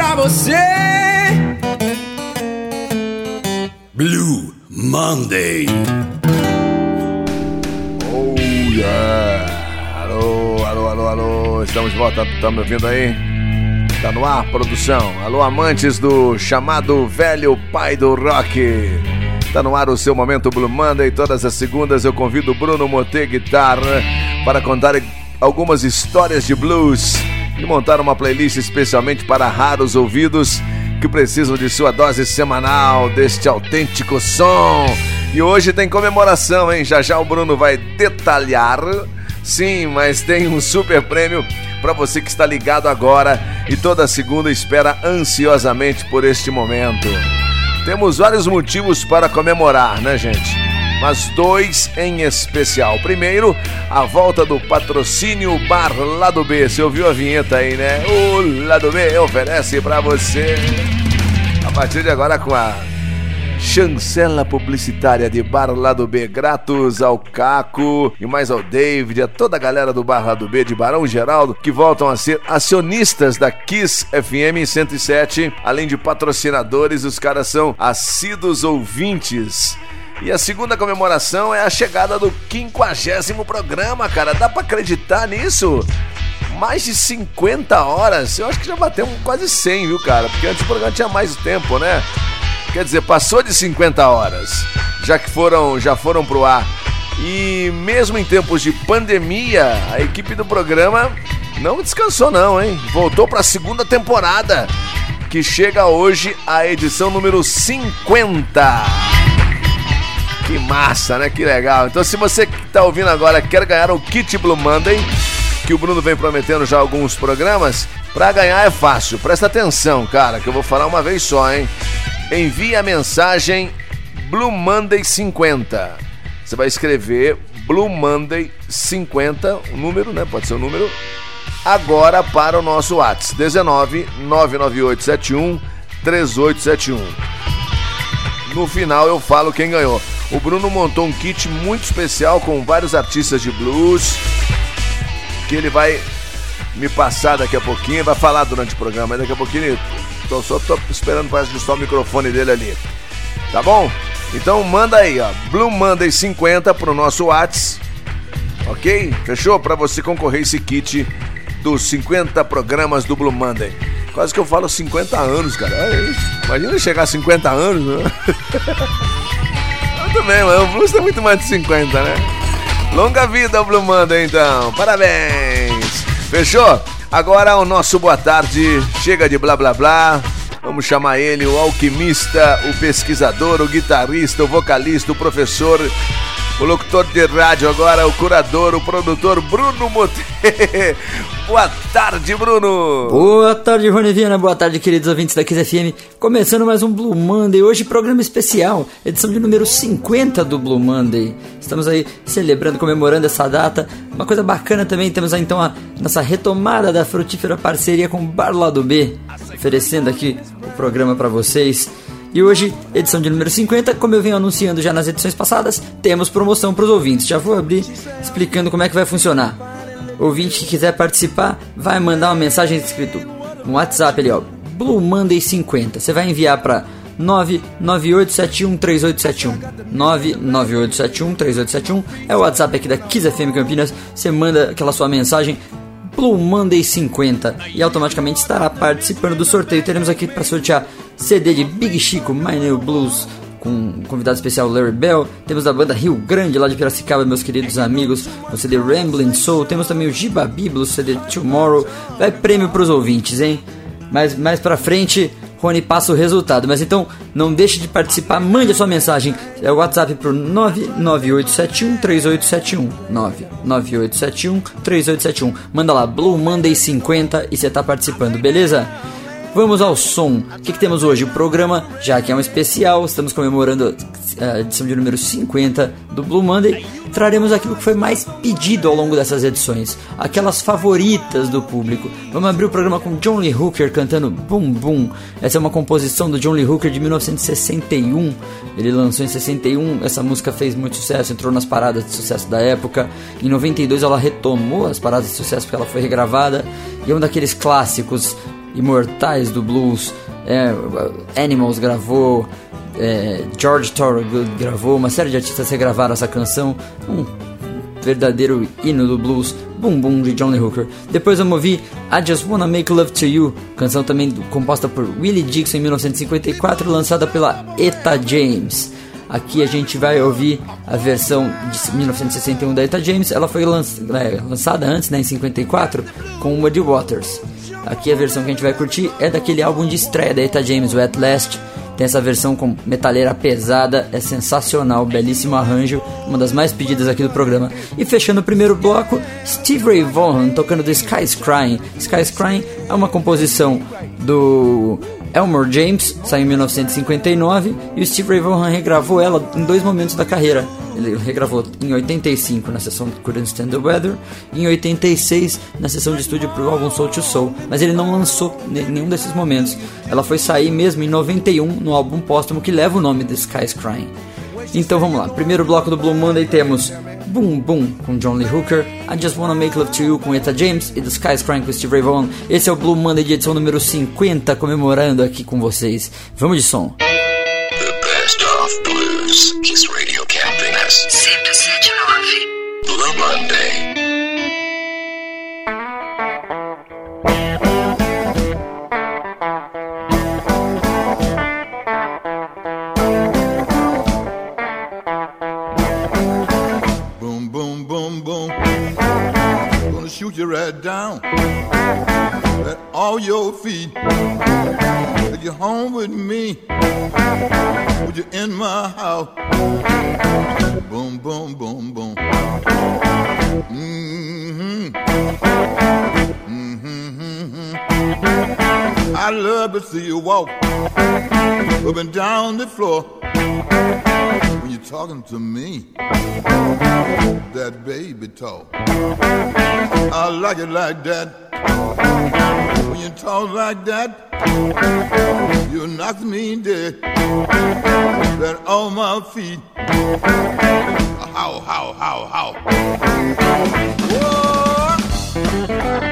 pra você. Blue Monday. Oh yeah! Alô, alô, alô, alô, estamos de volta, tá me ouvindo aí? Tá no ar, produção. Alô, amantes do chamado velho pai do rock. Tá no ar o seu momento Blue Monday. Todas as segundas eu convido o Bruno Mote Guitarra para contar algumas histórias de blues e montar uma playlist especialmente para raros ouvidos que precisam de sua dose semanal deste autêntico som. E hoje tem comemoração, hein? Já já o Bruno vai detalhar. Sim, mas tem um super prêmio para você que está ligado agora e toda segunda espera ansiosamente por este momento. Temos vários motivos para comemorar, né, gente? Mas dois em especial. Primeiro, a volta do patrocínio Bar Lado B. Você ouviu a vinheta aí, né? O Lado B oferece para você. A partir de agora com a chancela publicitária de Bar Lado B. Gratos ao Caco e mais ao David, a toda a galera do Bar Lado B de Barão Geraldo, que voltam a ser acionistas da Kiss FM 107. Além de patrocinadores, os caras são assíduos ouvintes e a segunda comemoração é a chegada do quinquagésimo programa, cara. Dá pra acreditar nisso? Mais de 50 horas. Eu acho que já batemos quase 100, viu, cara? Porque antes o programa tinha mais tempo, né? Quer dizer, passou de 50 horas, já que foram, já foram pro ar. E mesmo em tempos de pandemia, a equipe do programa não descansou não, hein? Voltou para a segunda temporada, que chega hoje a edição número 50. Que massa, né? Que legal. Então, se você que está ouvindo agora quer ganhar o kit Blue Monday, que o Bruno vem prometendo já alguns programas, para ganhar é fácil. Presta atenção, cara, que eu vou falar uma vez só, hein? Envie a mensagem Blue Monday 50. Você vai escrever Blue Monday 50, o número, né? Pode ser o número. Agora para o nosso WhatsApp 19 99871 3871. No final eu falo quem ganhou. O Bruno montou um kit muito especial com vários artistas de blues que ele vai me passar daqui a pouquinho, vai falar durante o programa, daqui a pouquinho tô, só tô esperando para ajustar o microfone dele ali. Tá bom? Então manda aí, ó, Blue Monday 50 pro nosso Whats. OK? Fechou? Para você concorrer esse kit dos 50 programas do Blue Monday. Quase que eu falo 50 anos, cara. Imagina chegar a 50 anos, né? Muito bem. O Blues tem muito mais de 50, né? Longa vida ao Blue Manda, então. Parabéns. Fechou? Agora o nosso boa tarde. Chega de blá blá blá. Vamos chamar ele o alquimista, o pesquisador, o guitarrista, o vocalista, o professor o locutor de rádio agora, o curador, o produtor Bruno Mote. Boa tarde, Bruno. Boa tarde, Rony Viana. Boa tarde, queridos ouvintes da Kiss FM. Começando mais um Blue Monday. Hoje, programa especial, edição de número 50 do Blue Monday. Estamos aí celebrando, comemorando essa data. Uma coisa bacana também, temos aí então a nossa retomada da frutífera parceria com o Bar Lado B, oferecendo aqui o programa para vocês. E hoje, edição de número 50, como eu venho anunciando já nas edições passadas, temos promoção para os ouvintes. Já vou abrir explicando como é que vai funcionar. Ouvinte que quiser participar, vai mandar uma mensagem escrito no WhatsApp ali, ó, Blue Monday 50. Você vai enviar para 998713871. 998713871 é o WhatsApp aqui da Kiss FM Campinas. Você manda aquela sua mensagem Blue Monday 50 e automaticamente estará participando do sorteio. Teremos aqui para sortear CD de Big Chico, My New Blues, com um convidado especial Larry Bell. Temos da banda Rio Grande, lá de Piracicaba, meus queridos amigos, o CD Rambling Soul. Temos também o Giba Biblos, CD Tomorrow. Vai prêmio para os ouvintes, hein? Mas mais pra frente, Rony passa o resultado. Mas então, não deixe de participar, mande a sua mensagem. É o WhatsApp pro 998713871. 998713871. Manda lá, Blue Monday 50 e você tá participando, beleza? Vamos ao som. O que, que, temos hoje? O programa, já que é um especial, estamos comemorando a edição de número 50 do Blue Monday. Traremos aquilo que foi mais pedido ao longo dessas edições, aquelas favoritas do público. Vamos abrir o programa com John Lee Hooker cantando Boom Boom. Essa é uma composição do John Lee Hooker de 1961. Ele lançou em 61, essa música fez muito sucesso, entrou nas paradas de sucesso da época. Em 92 ela retomou as paradas de sucesso porque ela foi regravada e é um daqueles clássicos imortais do blues. É, Animals gravou, é, George Thorogood gravou, uma série de artistas regravaram essa canção. Um verdadeiro hino do blues, Boom Boom de Johnny Hooker. Depois eu movi I Just Wanna Make Love to You, canção também composta por Willie Dixon em 1954, lançada pela Eta James. Aqui a gente vai ouvir a versão de 1961 da Eta James. Ela foi é, lançada antes, né, em 54, com Muddy Waters. Aqui a versão que a gente vai curtir é daquele álbum de estreia da Eta James, At Last. Tem essa versão com metaleira pesada, é sensacional, belíssimo arranjo, uma das mais pedidas aqui do programa. E fechando o primeiro bloco, Steve Ray Vaughan tocando The Sky's Crying. Sky's Crying é uma composição do Elmore James, saiu em 1959 e o Steve Ray Vaughan regravou ela em dois momentos da carreira. Ele regravou em 85 na sessão Couldn't Stand the Weather e em 86 na sessão de estúdio para o álbum Soul to Soul, mas ele não lançou nenhum desses momentos. Ela foi sair mesmo em 91 no álbum póstumo que leva o nome de Sky's Crying. Então vamos lá, primeiro bloco do Blue Monday temos Boom Boom com John Lee Hooker, I Just Wanna Make Love to You com Eta James e The Sky's Crying com Steve Ray Vaughan. Esse é o Blue Monday de edição número 50, comemorando aqui com vocês. Vamos de som. The best of blues. Monday. Boom, boom, boom, boom. Gonna shoot you right down at all your feet. Take you home with me. Put you in my house. Boom, boom, boom, boom. Mm-hmm. Mm-hmm. I love to see you walk up and down the floor when you're talking to me that baby talk. I like it like that. You talk like that, you knock me dead. That on my feet. How, how, how, how. Whoa!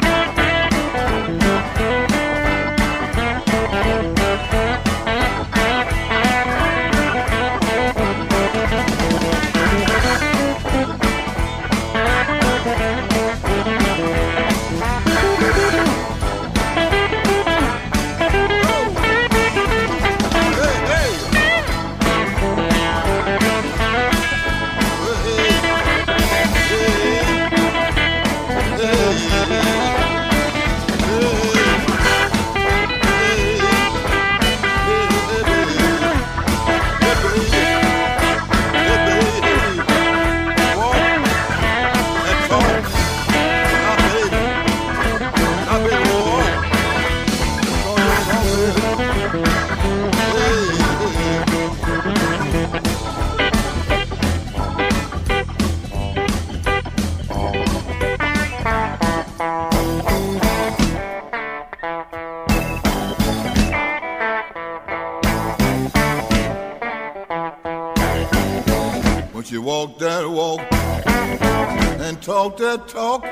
That talk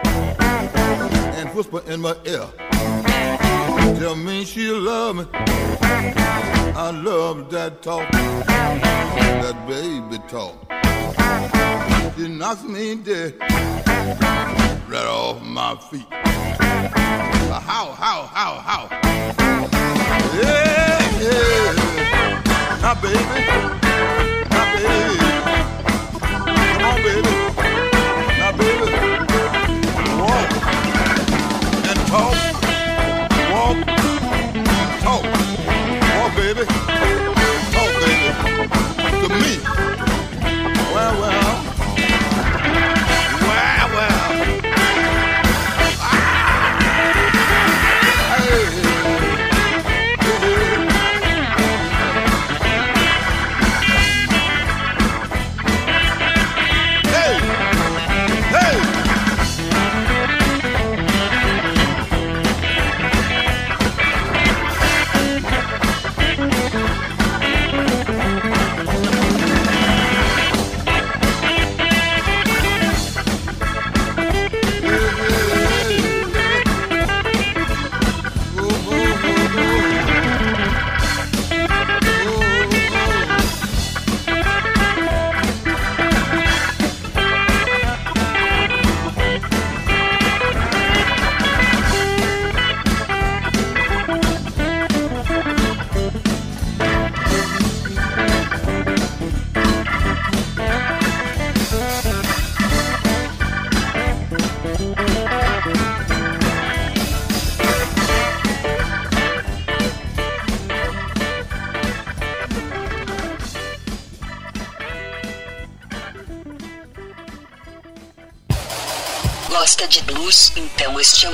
and whisper in my ear. Tell me she love me. I love that talk, that baby talk. She knocks me dead right off my feet. How, how, how, how? Yeah, yeah. Now, baby. Now, baby. Come on, baby.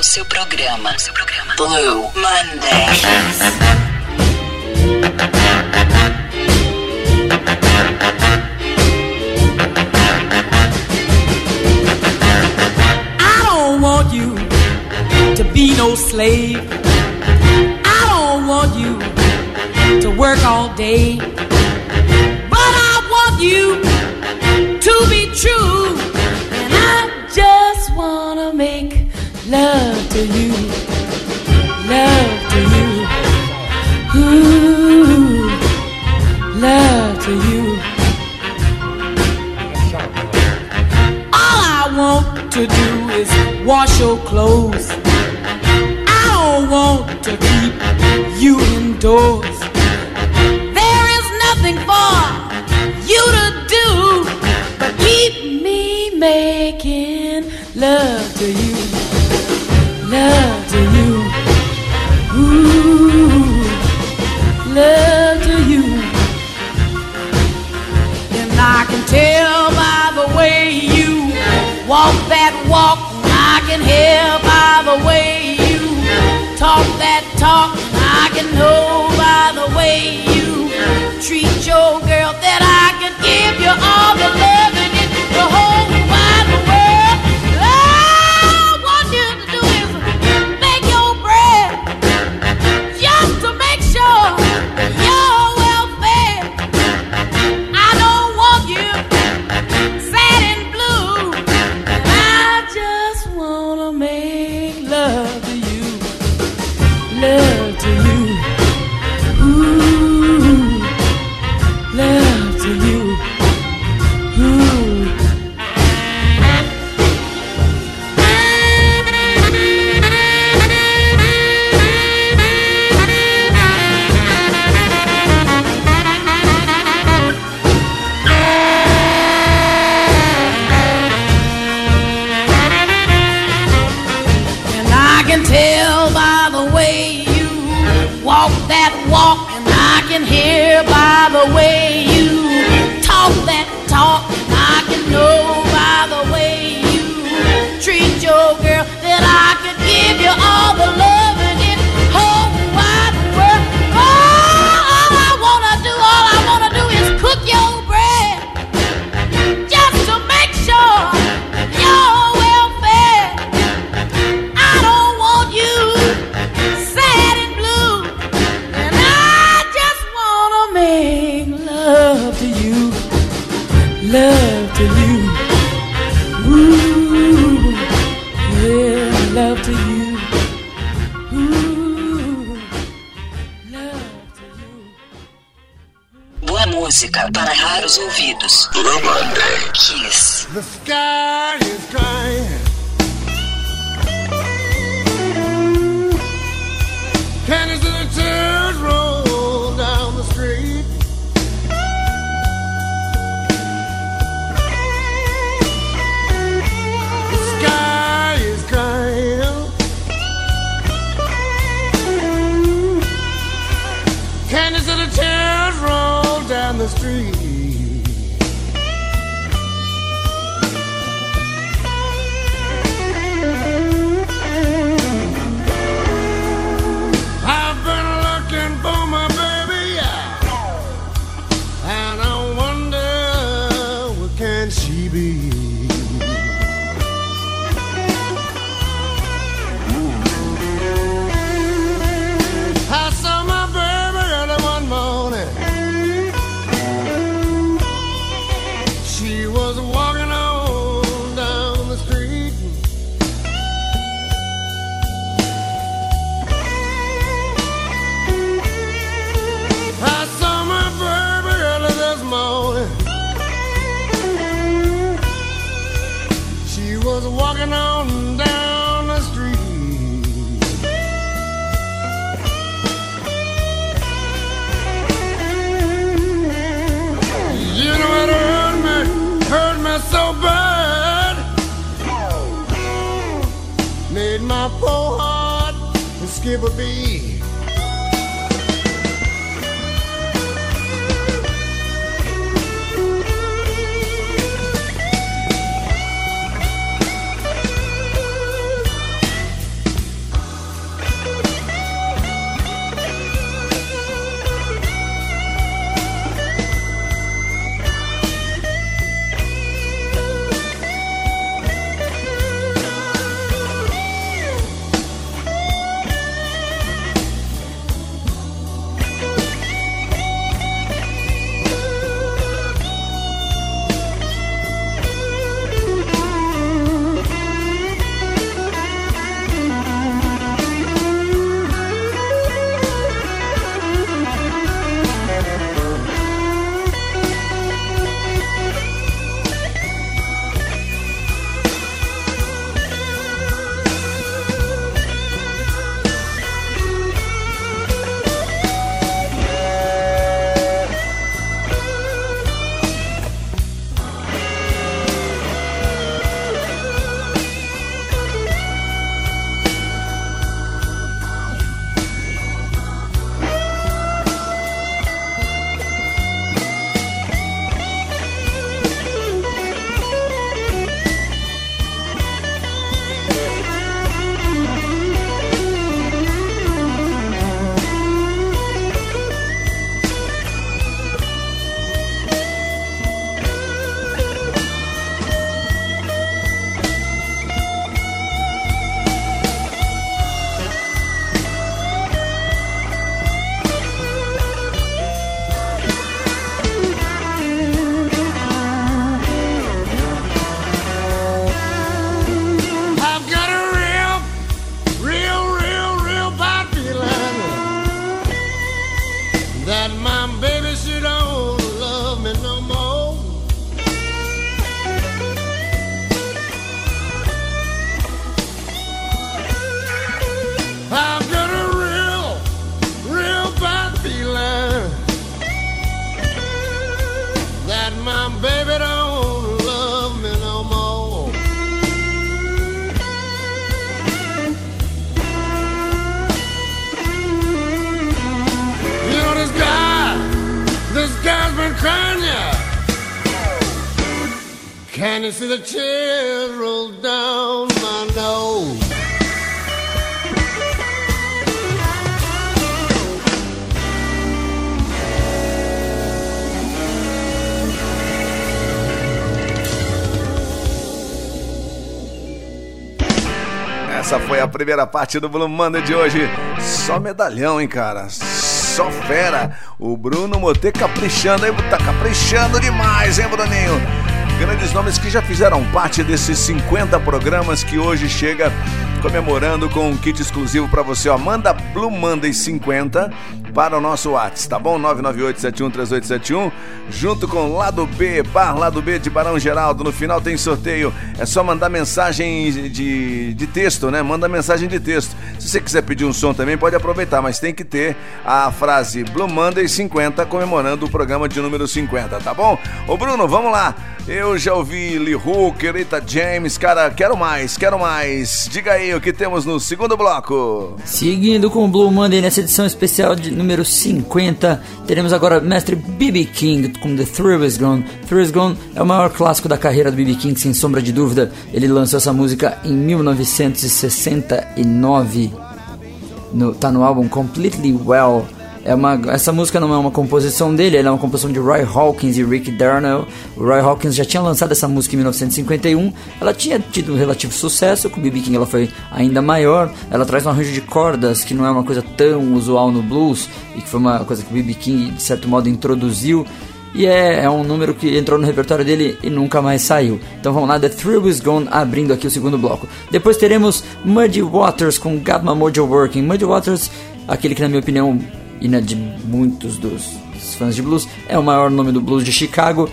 Seu programa. Seu programa. Blue Monday. Primeira parte do Blue Monday de hoje. Só medalhão, hein, cara? Só fera. O Bruno Motê caprichando, hein? Tá caprichando demais, hein, Bruninho? Grandes nomes que já fizeram parte desses 50 programas que hoje chega comemorando com um kit exclusivo para você, ó. Manda Blue Monday 50 para o nosso WhatsApp, tá bom? 998713871, junto com Lado B, Bar Lado B de Barão Geraldo. No final tem sorteio. É só mandar mensagem de, de texto, né? Manda mensagem de texto. Se você quiser pedir um som também, pode aproveitar, mas tem que ter a frase Blue Monday 50 comemorando o programa de número 50, tá bom? Ô Bruno, vamos lá. Eu já ouvi Lee Hooker, Rita James, cara, quero mais, quero mais. Diga aí o que temos no segundo bloco. Seguindo com o Blue Monday nessa edição especial de número 50, teremos agora mestre B.B. King com The Thrill Is Gone. Is Gone é o maior clássico da carreira do B.B. King, sem sombra de dúvida. Ele lançou essa música em 1969. No, tá no álbum Completely Well. É uma, essa música não é uma composição dele, ela é uma composição de Roy Hawkins e Rick Darnell. O Roy Hawkins já tinha lançado essa música em 1951. Ela tinha tido um relativo sucesso, com o B.B. King ela foi ainda maior. Ela traz um arranjo de cordas que não é uma coisa tão usual no blues e que foi uma coisa que o B.B. King de certo modo introduziu. E é, é um número que entrou no repertório dele e nunca mais saiu. Então vamos lá, The Thrill Is Gone, abrindo aqui o segundo bloco. Depois teremos Muddy Waters com My Mojo Working. Muddy Waters, aquele que na minha opinião e na de muitos dos, dos fãs de blues, é o maior nome do blues de Chicago,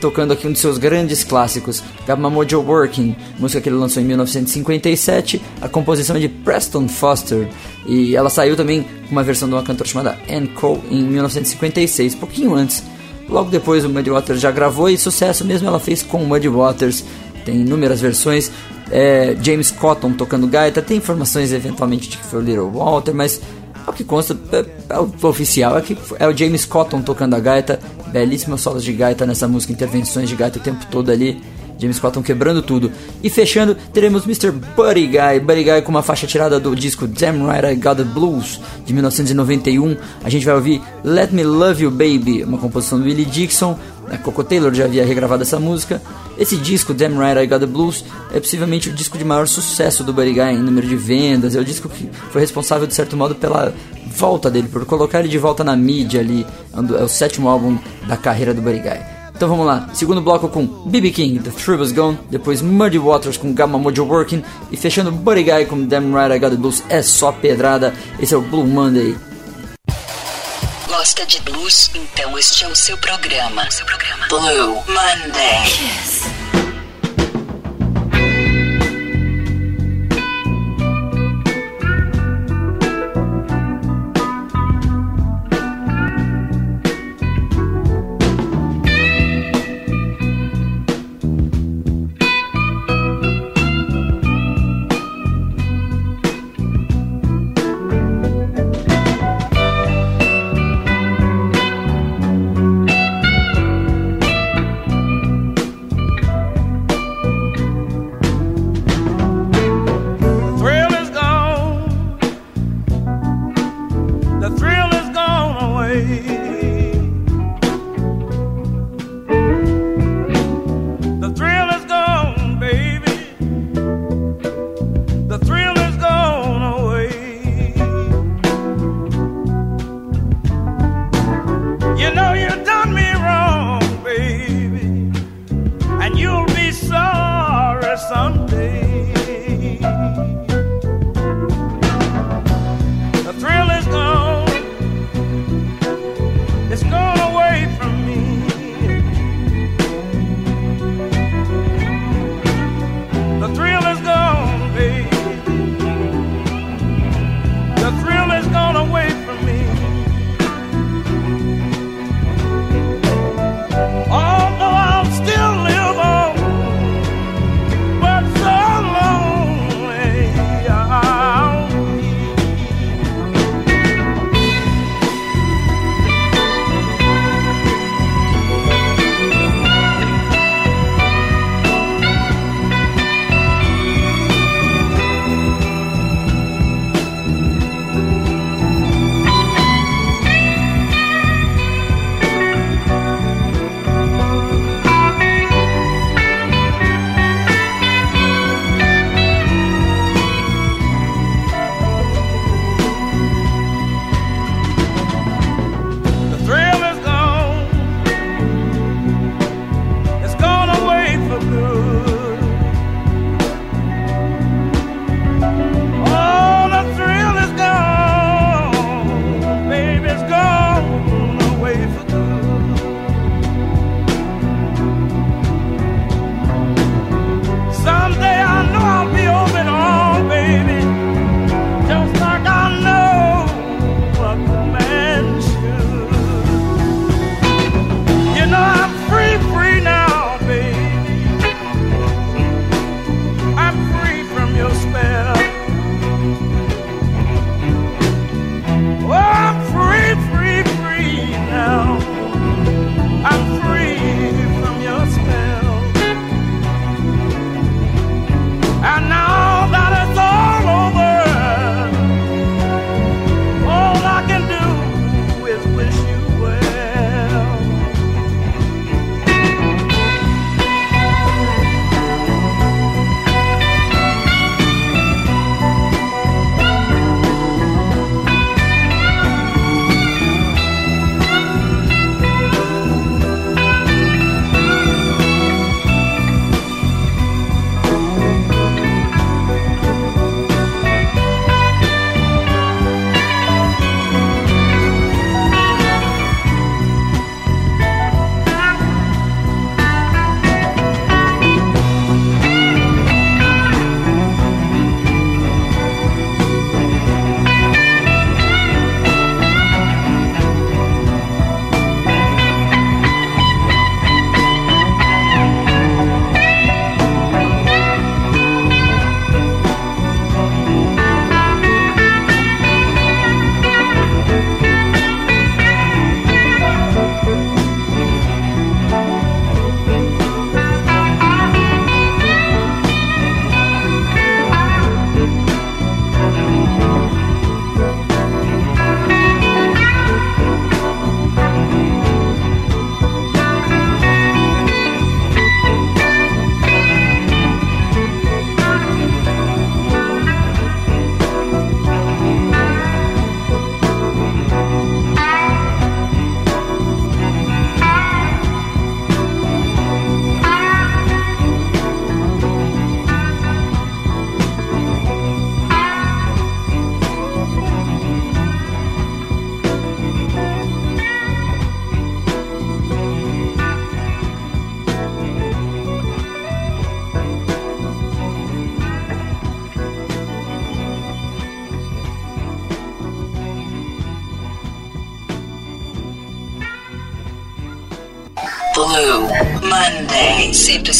tocando aqui um de seus grandes clássicos, My Mojo Working, música que ele lançou em 1957, a composição é de Preston Foster, e ela saiu também com uma versão de uma cantora chamada Ann Cole em 1956, pouquinho antes. Logo depois o Muddy Waters já gravou e sucesso mesmo ela fez com o Muddy Waters, tem inúmeras versões, é, James Cotton tocando gaita. Tem informações eventualmente de que foi o Little Walter, mas o que consta, é, é o oficial é que é o James Cotton tocando a gaita. Belíssimas solos de gaita nessa música, intervenções de gaita o tempo todo ali. James Cotton quebrando tudo. E fechando, teremos Mr. Buddy Guy. Buddy Guy com uma faixa tirada do disco Damn Right I Got the Blues, de 1991. A gente vai ouvir Let Me Love You Baby, uma composição do Willie Dixon. A Coco Taylor já havia regravado essa música. Esse disco, Damn Right I Got the Blues, é possivelmente o disco de maior sucesso do Buddy Guy em número de vendas. É o disco que foi responsável, de certo modo, pela volta dele, por colocar ele de volta na mídia ali. É o sétimo álbum da carreira do Buddy Guy. Então vamos lá, segundo bloco com BB King, The Thrill Was Gone, depois Muddy Waters com Gamma Mojo Working e fechando Buddy Guy com Damn Right I Got The Blues, é só pedrada, esse é o Blue Monday. Gosta de blues? Então este é o seu programa. Seu programa. Blue Monday. Kiss.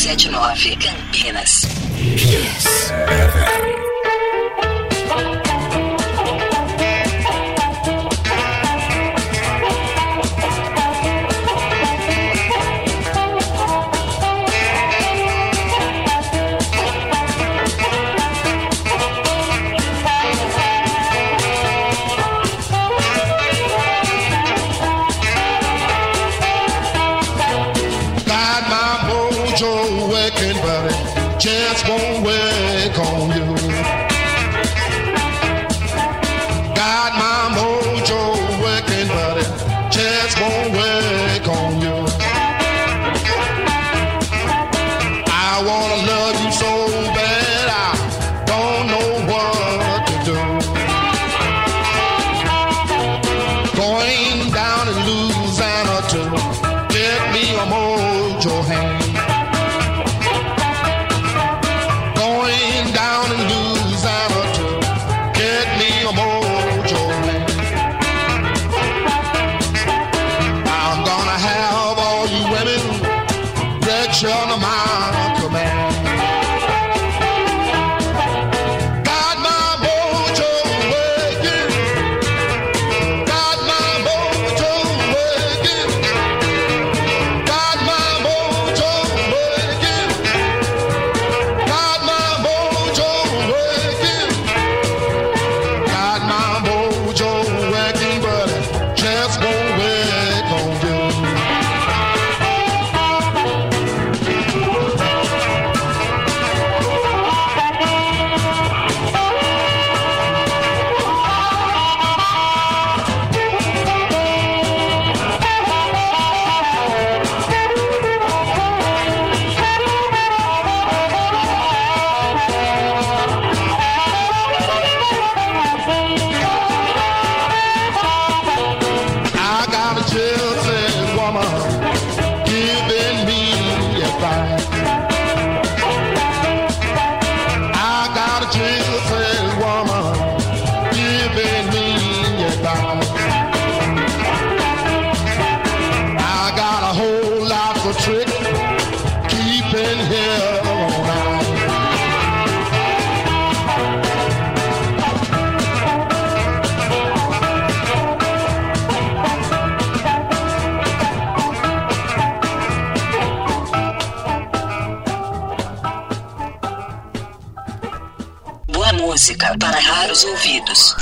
979 Campinas. Yes. seus ouvidos.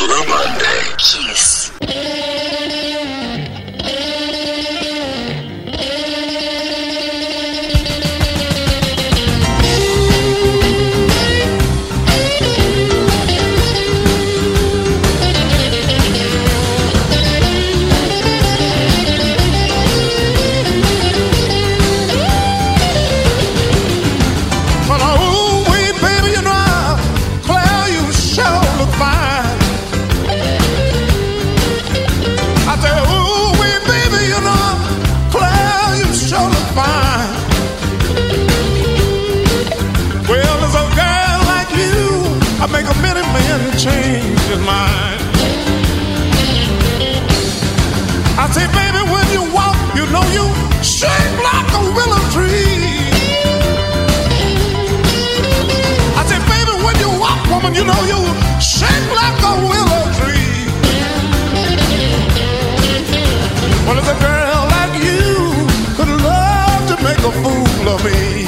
a fool of me.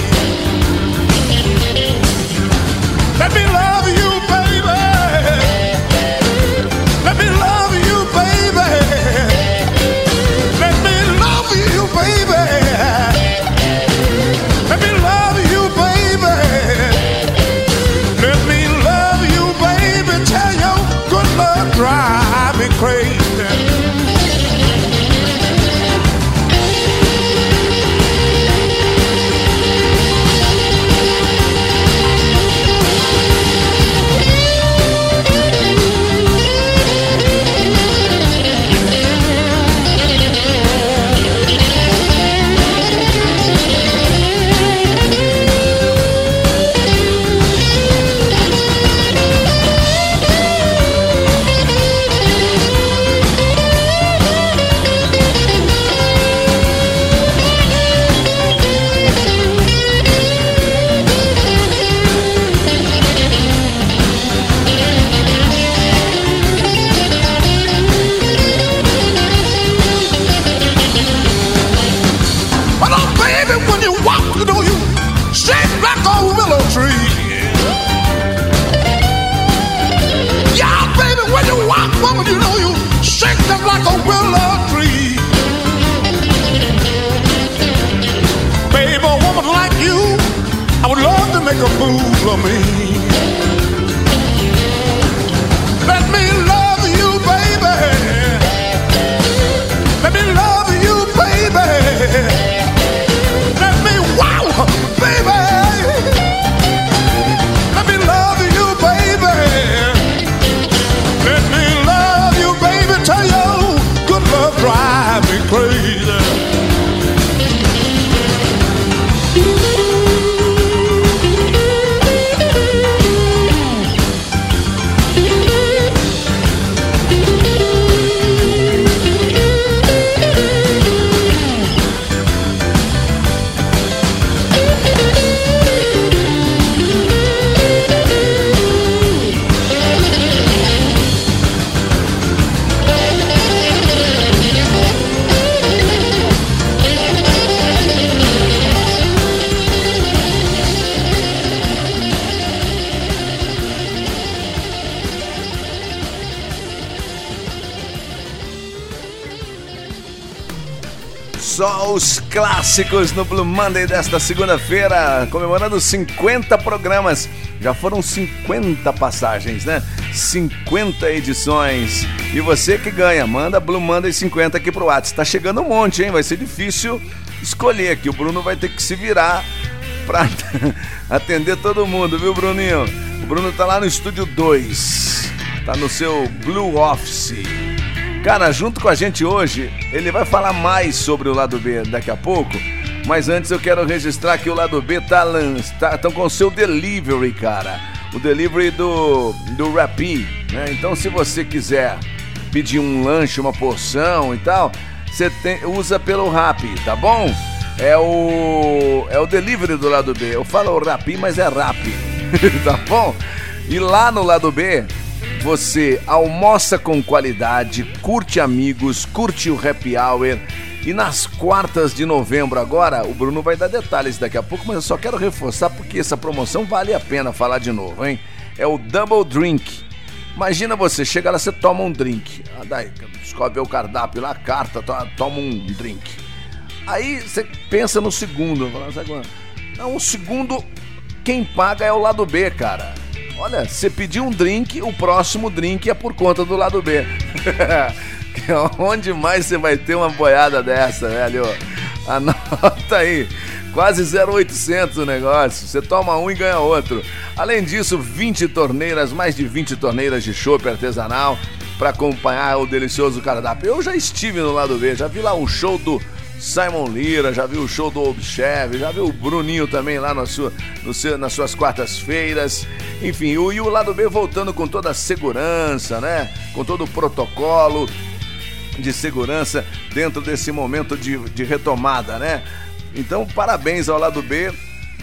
Clássicos no Blue Monday desta segunda-feira, comemorando 50 programas. Já foram 50 passagens, né? 50 edições. E você que ganha, manda Blue Monday 50 aqui pro WhatsApp. Tá chegando um monte, hein? Vai ser difícil escolher aqui. O Bruno vai ter que se virar pra atender todo mundo, viu, Bruninho? O Bruno tá lá no estúdio 2. Tá no seu Blue Office. Cara, junto com a gente hoje, ele vai falar mais sobre o lado B daqui a pouco. Mas antes eu quero registrar que o lado B tá tá, tão com seu delivery, cara. O delivery do do Rappi, né? Então se você quiser pedir um lanche, uma porção e tal, você tem, usa pelo Rappi, tá bom? É o é o delivery do lado B. Eu falo Rappi, mas é Rappi, tá bom? E lá no lado B você almoça com qualidade, curte amigos, curte o happy hour. E nas quartas de novembro agora, o Bruno vai dar detalhes daqui a pouco, mas eu só quero reforçar porque essa promoção vale a pena falar de novo, hein? É o Double Drink. Imagina você, chega lá, você toma um drink. Ah, daí, descobre o cardápio lá, a carta, toma um drink. Aí você pensa no segundo. Não, o segundo, quem paga é o lado B, cara. Olha, você pediu um drink, o próximo drink é por conta do lado B. Onde mais você vai ter uma boiada dessa, velho? Anota aí. Quase 0,800 o negócio. Você toma um e ganha outro. Além disso, 20 torneiras, mais de 20 torneiras de chopp artesanal para acompanhar o delicioso cardápio. Eu já estive no lado B, já vi lá um show do Simon Lira, já viu o show do Obchev, já viu o Bruninho também lá na sua, no seu, nas suas quartas-feiras. Enfim, o, e o lado B voltando com toda a segurança, né? Com todo o protocolo de segurança dentro desse momento de, de retomada, né? Então, parabéns ao lado B,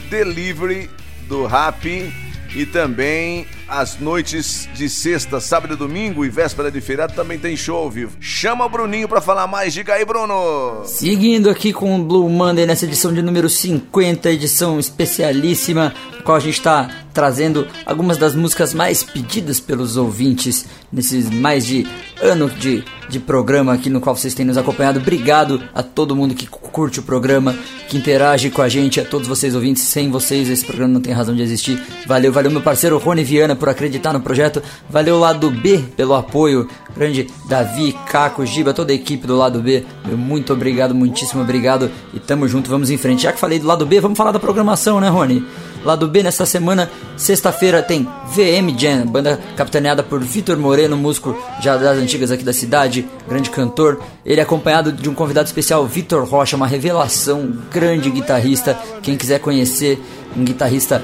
delivery do Rappi e também as noites de sexta, sábado e domingo e véspera de feriado também tem show ao vivo. Chama o Bruninho para falar mais. Diga aí, Bruno. Seguindo aqui com o Blue Monday nessa edição de número 50, edição especialíssima, qual a gente está trazendo algumas das músicas mais pedidas pelos ouvintes nesses mais de ano de, de programa aqui no qual vocês têm nos acompanhado. Obrigado a todo mundo que curte o programa, que interage com a gente, a todos vocês ouvintes. Sem vocês esse programa não tem razão de existir. Valeu, valeu meu parceiro Rony Viana por acreditar no projeto. Valeu lado B pelo apoio. Grande Davi, Caco, Giba, toda a equipe do lado B. Meu muito obrigado, muitíssimo obrigado. E tamo junto, vamos em frente. Já que falei do lado B, vamos falar da programação, né, Rony? Lado B nesta semana, sexta-feira tem VM Jam, banda capitaneada por Vitor Moreno, músico já das antigas aqui da cidade, grande cantor. Ele é acompanhado de um convidado especial, Vitor Rocha, uma revelação, grande guitarrista. Quem quiser conhecer, um guitarrista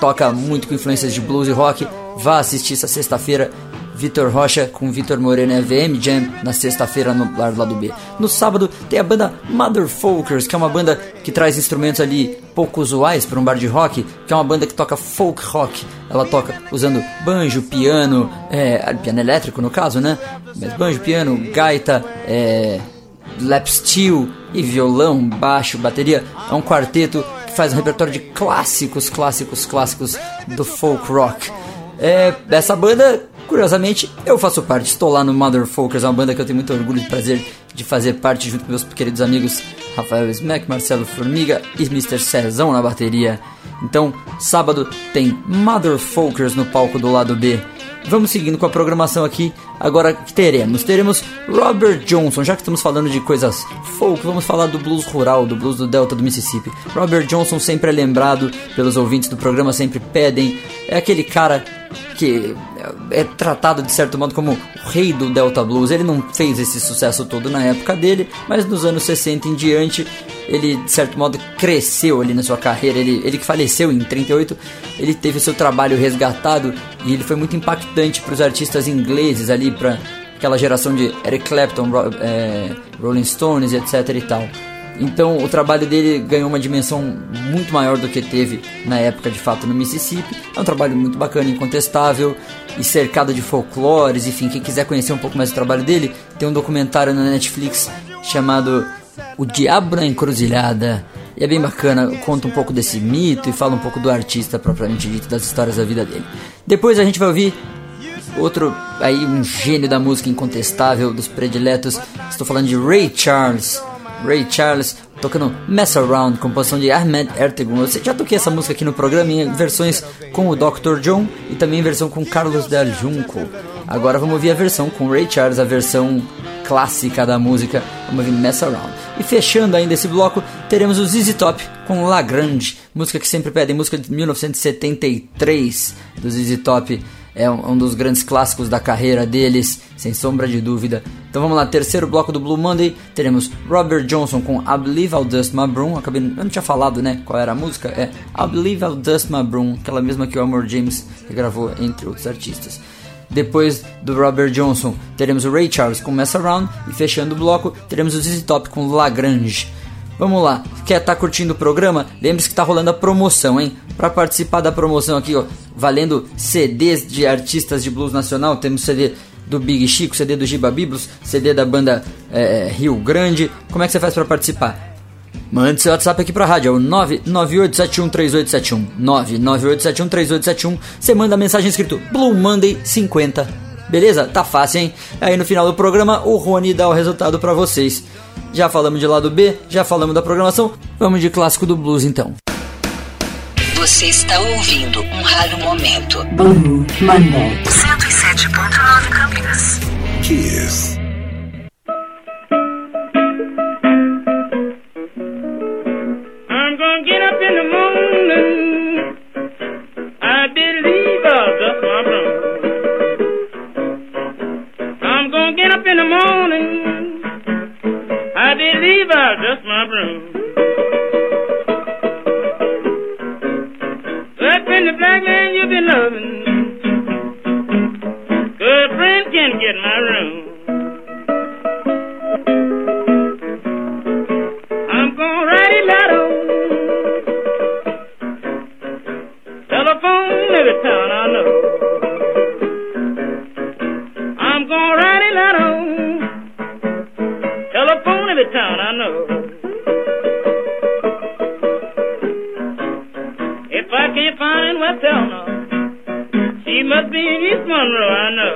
toca muito com influências de blues e rock, vá assistir essa sexta-feira. Vitor Rocha com Vitor Moreno VM Jam na sexta-feira no lar do lado B. No sábado tem a banda Mother Folkers, que é uma banda que traz instrumentos ali pouco usuais para um bar de rock, que é uma banda que toca folk rock. Ela toca usando banjo, piano, é, piano elétrico no caso, né? Mas banjo, piano, gaita, é, lap steel e violão, baixo, bateria. É um quarteto faz um repertório de clássicos, clássicos, clássicos do folk rock. É, essa banda Curiosamente, eu faço parte, estou lá no Motherfuckers, uma banda que eu tenho muito orgulho e prazer de fazer parte junto com meus queridos amigos Rafael Smack, Marcelo Formiga e Mr. Cezão na bateria. Então, sábado tem Motherfuckers no palco do lado B. Vamos seguindo com a programação aqui. Agora que teremos? Teremos Robert Johnson. Já que estamos falando de coisas folk, vamos falar do blues rural, do blues do Delta do Mississippi. Robert Johnson sempre é lembrado pelos ouvintes do programa, sempre pedem. É aquele cara que é tratado de certo modo como o rei do Delta Blues. Ele não fez esse sucesso todo na época dele, mas nos anos 60 em diante ele de certo modo cresceu ali na sua carreira. Ele, ele que faleceu em 38, ele teve seu trabalho resgatado e ele foi muito impactante para os artistas ingleses ali, para aquela geração de Eric Clapton, é, Rolling Stones, etc e tal. Então o trabalho dele ganhou uma dimensão muito maior do que teve na época de fato no Mississippi. É um trabalho muito bacana, incontestável e cercado de folclores. Enfim, quem quiser conhecer um pouco mais do trabalho dele, tem um documentário na Netflix chamado O Diabo na Encruzilhada. E é bem bacana, conta um pouco desse mito e fala um pouco do artista propriamente dito, das histórias da vida dele. Depois a gente vai ouvir outro aí um gênio da música incontestável dos prediletos. Estou falando de Ray Charles. Ray Charles tocando Mess Around, composição de Ahmed Ertegun. Eu já toquei essa música aqui no programa em versões com o Dr. John e também em versão com Carlos Del Junco. Agora vamos ouvir a versão com Ray Charles, a versão clássica da música. Vamos ouvir Mess Around. E fechando ainda esse bloco, teremos o ZZ Top com La Grande, música que sempre pedem, música de 1973 do ZZ Top é um dos grandes clássicos da carreira deles, sem sombra de dúvida. Então vamos lá, terceiro bloco do Blue Monday, teremos Robert Johnson com I Believe I'll Dust My Broom. Acabei, eu não tinha falado, né, qual era a música? É I Believe I'll Dust My Broom, aquela mesma que o Amor James gravou entre outros artistas. Depois do Robert Johnson, teremos o Ray Charles com Mess Around e fechando o bloco, teremos o ZZ Top com Lagrange. Vamos lá, quer tá curtindo o programa? Lembre-se que está rolando a promoção, hein? Para participar da promoção aqui, ó, valendo CDs de artistas de blues nacional, temos CD do Big Chico, CD do Giba Biblos, CD da banda é, Rio Grande. Como é que você faz para participar? Mande seu WhatsApp aqui pra rádio, é o 998713871. 998713871. Você manda a mensagem escrito Blue Monday 50. Beleza? Tá fácil, hein? Aí no final do programa o Rony dá o resultado para vocês. Já falamos de lado B, já falamos da programação, vamos de clássico do blues então. Você está ouvindo um raro momento. Blue Monday. 107.9 Campinas. Kiss. Believe I'll dust my broom. Must be in East Monroe, I know.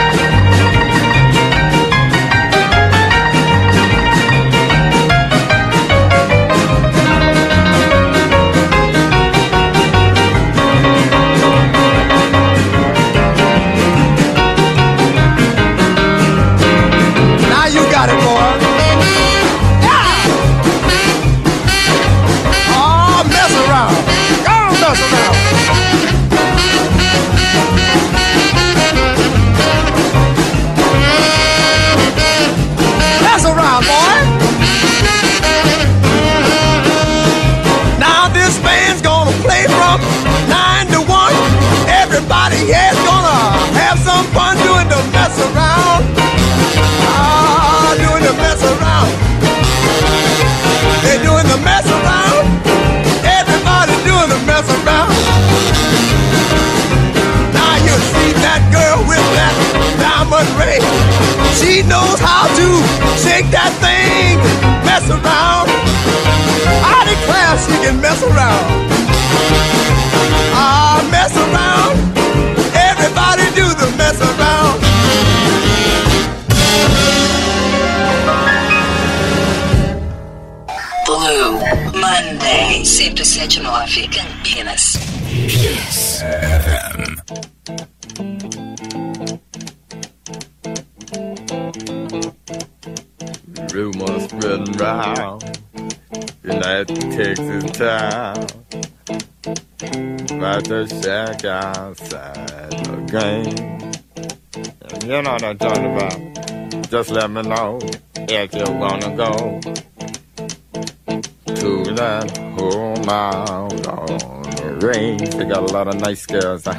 It. Oh, mess around. Go mess around. Mess around, boy. Now this band's gonna play from nine to one. Everybody here's gonna have some fun doing the mess around. Diamond ring. She knows how to shake that thing, mess around. I declare she can mess around. Ah, mess around. Everybody do the mess around. Blue Monday. 107.9. Campinas. Rumors spreading round in that Texas town about the shack outside. And you know what I'm talking about. Just let me know if you wanna go to that home out on the range. They got a lot of nice girls. Huh?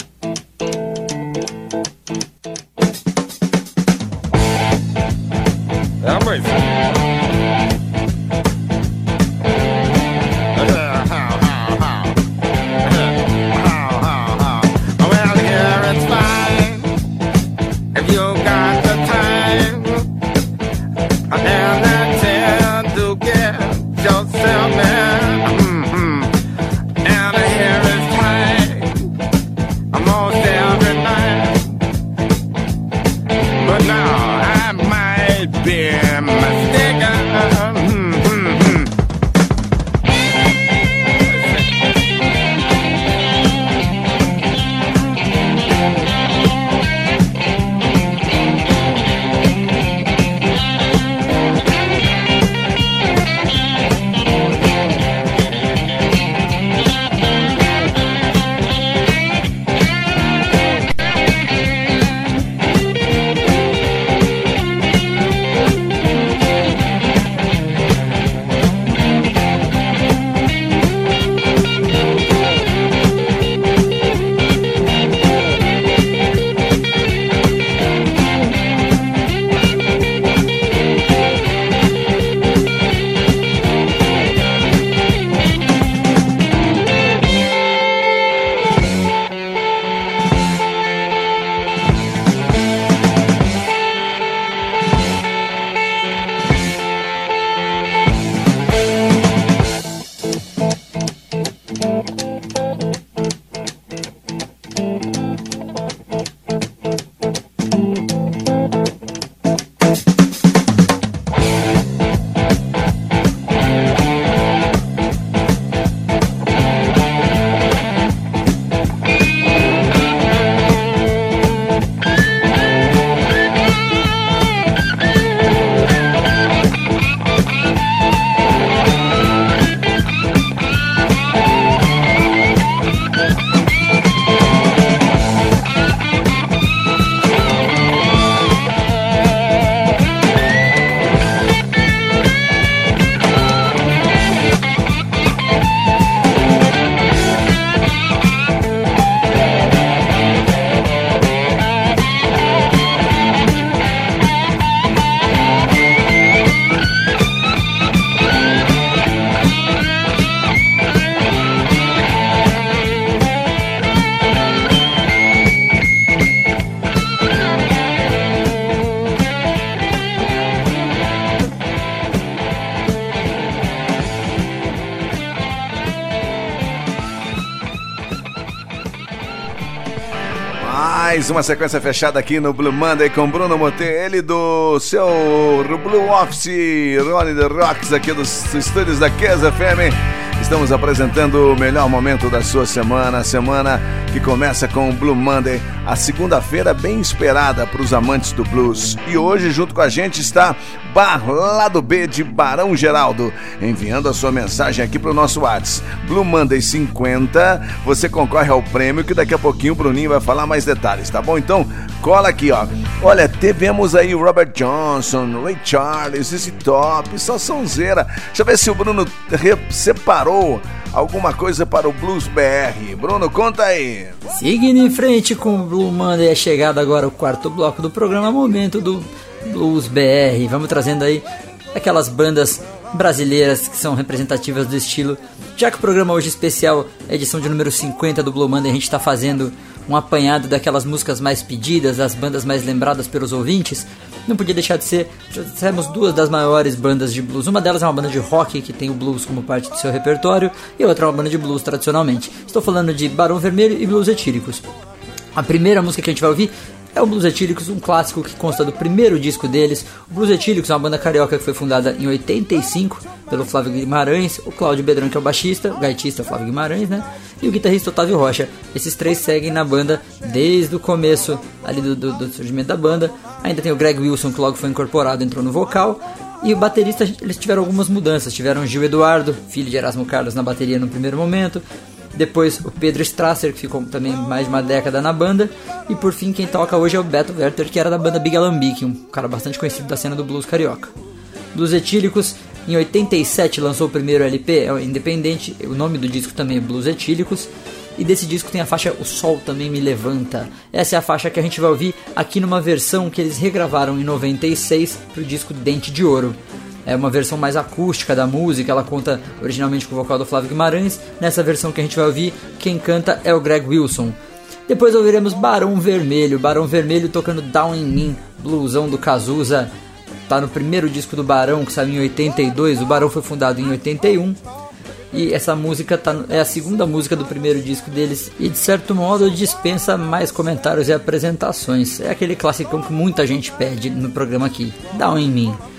Mais uma sequência fechada aqui no Blue Monday com Bruno Mote, ele do seu Blue Office, Ronnie The Rocks aqui dos estúdios da Kesa FM. Estamos apresentando o melhor momento da sua semana, semana que começa com o Blue Monday, a segunda-feira bem esperada para os amantes do blues. E hoje, junto com a gente, está Bar Lado B de Barão Geraldo, enviando a sua mensagem aqui para o nosso WhatsApp. Blue Monday 50, você concorre ao prêmio que daqui a pouquinho o Bruninho vai falar mais detalhes, tá bom? Então, cola aqui, ó. Olha, tivemos aí o Robert Johnson, Ray Charles, esse top, só sonzeira. Deixa eu ver se o Bruno separou alguma coisa para o Blues BR. Bruno, conta aí. Seguindo em frente com o Blue Monday, é chegado agora o quarto bloco do programa Momento do Blues BR. Vamos trazendo aí aquelas bandas brasileiras que são representativas do estilo. Já que o programa hoje é especial, edição de número 50 do Blue Monday, a gente está fazendo um apanhado daquelas músicas mais pedidas, das bandas mais lembradas pelos ouvintes. Não podia deixar de ser, temos duas das maiores bandas de blues. Uma delas é uma banda de rock que tem o blues como parte do seu repertório, e outra é uma banda de blues tradicionalmente. Estou falando de Barão Vermelho e Blues Etíricos. A primeira música que a gente vai ouvir é o Blues Etílicos, um clássico que consta do primeiro disco deles. O Blues Etílicos é uma banda carioca que foi fundada em 85 pelo Flávio Guimarães, o Cláudio Bedrão que é o baixista, o gaitista Flávio Guimarães, né? E o guitarrista Otávio Rocha. Esses três seguem na banda desde o começo ali do, do, do surgimento da banda. Ainda tem o Greg Wilson que logo foi incorporado, entrou no vocal. E o baterista, eles tiveram algumas mudanças. Tiveram Gil Eduardo, filho de Erasmo Carlos, na bateria no primeiro momento. Depois o Pedro Strasser, que ficou também mais de uma década na banda. E por fim, quem toca hoje é o Beto Werther, que era da banda Big Alambique, um cara bastante conhecido da cena do blues carioca. Blues Etílicos, em 87 lançou o primeiro LP, é independente, o nome do disco também é Blues Etílicos. E desse disco tem a faixa O Sol Também Me Levanta. Essa é a faixa que a gente vai ouvir aqui numa versão que eles regravaram em 96 para o disco Dente de Ouro é uma versão mais acústica da música, ela conta originalmente com o vocal do Flávio Guimarães. Nessa versão que a gente vai ouvir, quem canta é o Greg Wilson. Depois ouviremos Barão Vermelho, Barão Vermelho tocando Down in Me, blusão do Cazuza. Tá no primeiro disco do Barão, que saiu em 82. O Barão foi fundado em 81. E essa música tá, é a segunda música do primeiro disco deles. E de certo modo dispensa mais comentários e apresentações. É aquele classicão que muita gente pede no programa aqui. Down in Me.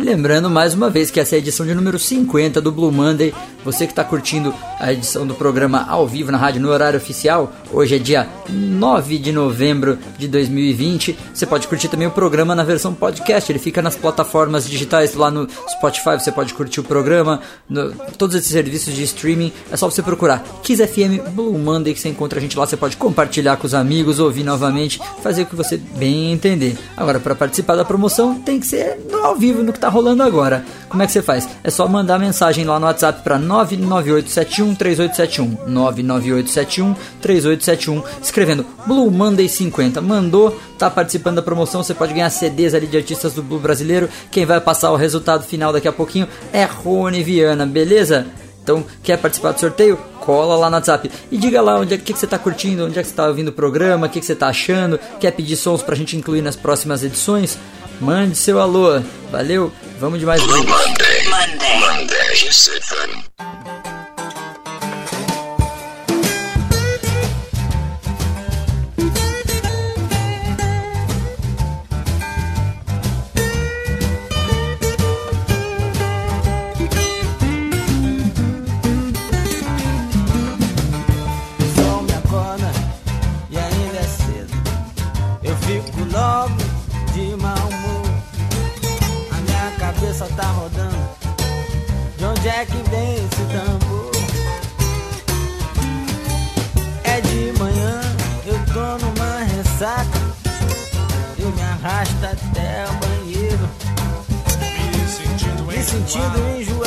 E lembrando mais uma vez que essa é a edição de número 50 do Blue Monday. Você que está curtindo a edição do programa ao vivo na rádio no horário oficial, hoje é dia 9 de novembro de 2020. Você pode curtir também o programa na versão podcast, ele fica nas plataformas digitais lá no Spotify. Você pode curtir o programa, no, todos esses serviços de streaming. É só você procurar Kiss FM Blue Monday que você encontra a gente lá. Você pode compartilhar com os amigos, ouvir novamente, fazer o que você bem entender. Agora, para participar da promoção, tem que ser ao vivo no que tá rolando agora. Como é que você faz? É só mandar mensagem lá no WhatsApp para 998713871, 998713871, escrevendo Blue Monday 50. Mandou, tá participando da promoção, você pode ganhar CDs ali de artistas do Blue brasileiro. Quem vai passar o resultado final daqui a pouquinho é Rony Viana, beleza? Então, quer participar do sorteio? Cola lá no WhatsApp e diga lá onde é que, que você está curtindo, onde é que você está ouvindo o programa, o que, que você está achando, quer pedir sons para a gente incluir nas próximas edições? Mande seu alô. Valeu, vamos de mais um. Monday. Monday. Monday. Cabeça tá rodando. De onde é que vem esse tambor? É de manhã, eu tô numa ressaca. Eu me arrasto até o banheiro. Me sentindo enjoado.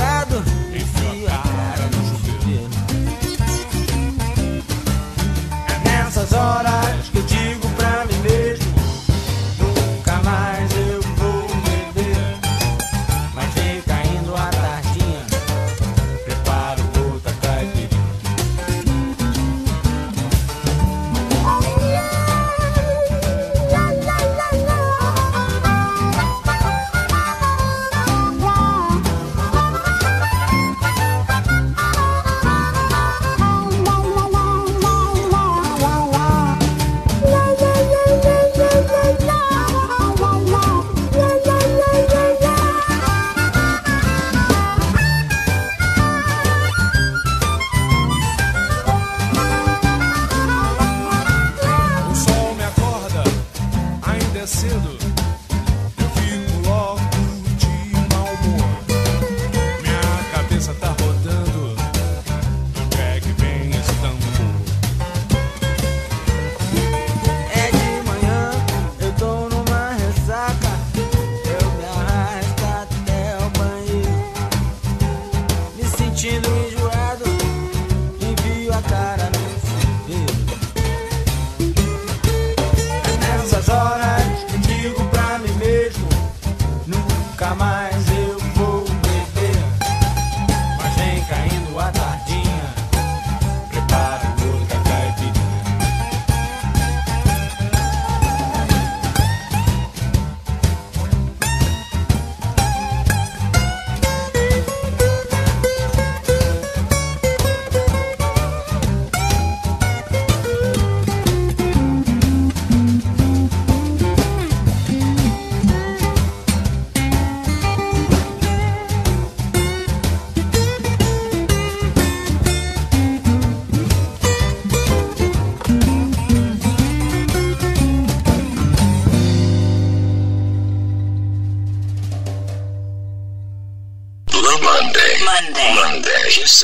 Monday. Monday. Monday. Kiss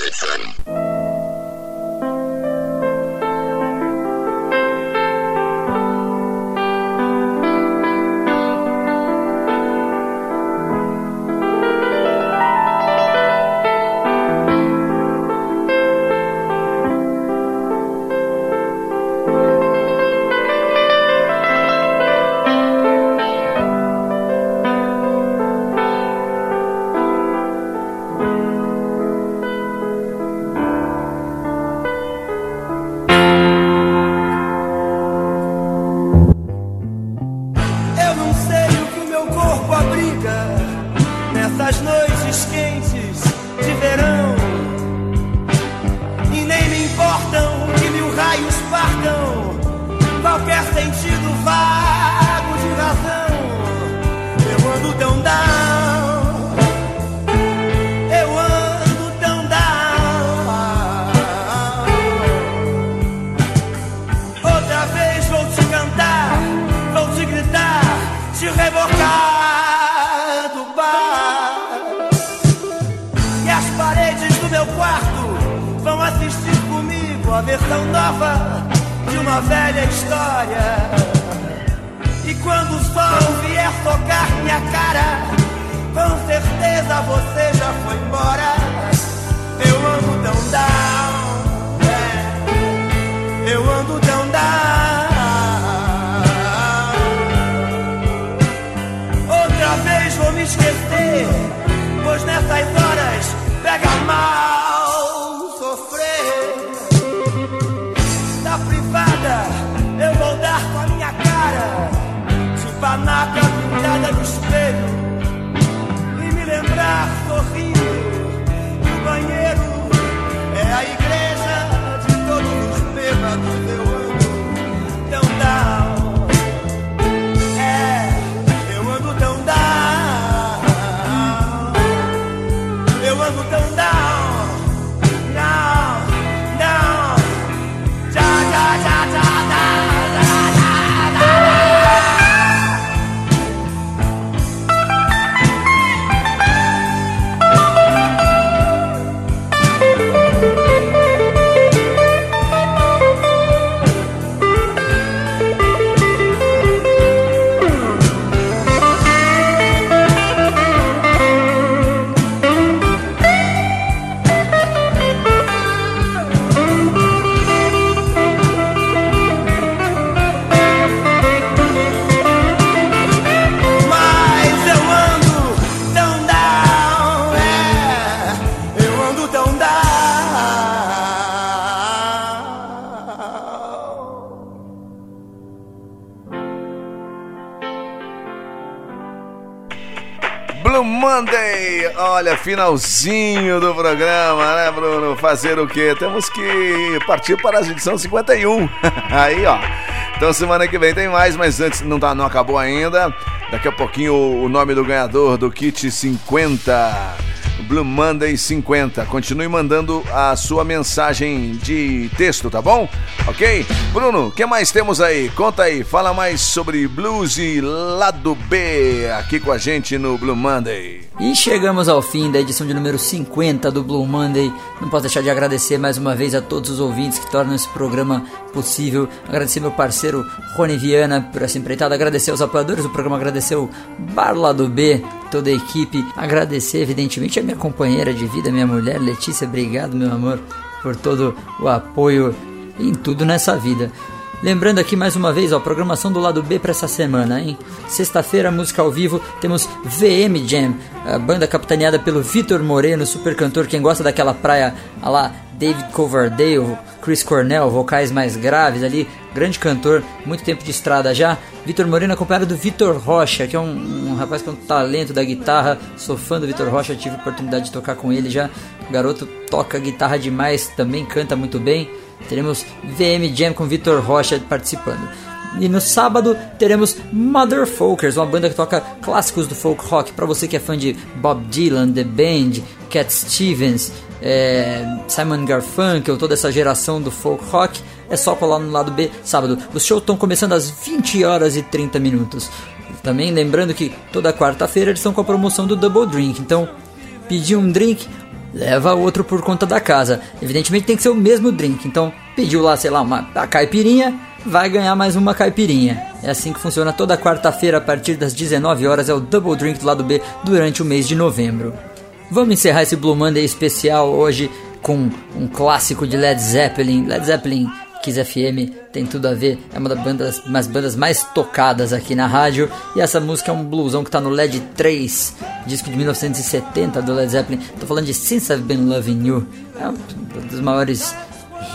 Olha, finalzinho do programa, né, Bruno? Fazer o quê? Temos que partir para a edição 51. Aí, ó. Então semana que vem tem mais, mas antes não, tá, não acabou ainda. Daqui a pouquinho o, o nome do ganhador do kit 50. Blue Monday 50. Continue mandando a sua mensagem de texto, tá bom? Ok? Bruno, o que mais temos aí? Conta aí, fala mais sobre blues e lado B aqui com a gente no Blue Monday. E chegamos ao fim da edição de número 50 do Blue Monday. Não posso deixar de agradecer mais uma vez a todos os ouvintes que tornam esse programa possível. Agradecer meu parceiro Rony Viana por essa empreitada. Agradecer aos apoiadores do programa. Agradecer o Bar Lado B toda a equipe. Agradecer, evidentemente, a minha companheira de vida, minha mulher, Letícia. Obrigado, meu amor, por todo o apoio em tudo nessa vida. Lembrando aqui mais uma vez, ó, programação do lado B para essa semana, hein? Sexta-feira, música ao vivo, temos VM Jam, a banda capitaneada pelo Vitor Moreno, super cantor, quem gosta daquela praia a lá, David Coverdale, Chris Cornell, vocais mais graves ali, grande cantor, muito tempo de estrada já. Vitor Moreno acompanhado do Vitor Rocha, que é um, um rapaz com um talento da guitarra, sou fã do Vitor Rocha, tive oportunidade de tocar com ele já. O garoto toca guitarra demais, também canta muito bem. Teremos VM Jam com Vitor Rocha participando. E no sábado teremos Motherfolkers, uma banda que toca clássicos do folk rock. Para você que é fã de Bob Dylan, The Band, Cat Stevens, é, Simon Garfunkel, toda essa geração do folk rock, é só colar no lado B sábado. Os shows estão começando às 20 horas e 30 minutos. Também lembrando que toda quarta-feira eles estão com a promoção do Double Drink. Então, pedir um drink, leva outro por conta da casa. Evidentemente tem que ser o mesmo drink. Então, pediu lá, sei lá, uma caipirinha, vai ganhar mais uma caipirinha. É assim que funciona toda quarta-feira a partir das 19 horas é o Double Drink do lado B durante o mês de novembro. Vamos encerrar esse Blue Monday especial hoje com um clássico de Led Zeppelin. Led Zeppelin Kiss FM tem tudo a ver, é uma das bandas, umas bandas mais tocadas aqui na rádio. E essa música é um bluesão que tá no LED 3, disco de 1970 do Led Zeppelin. Tô falando de Since I've Been Loving You, é um dos maiores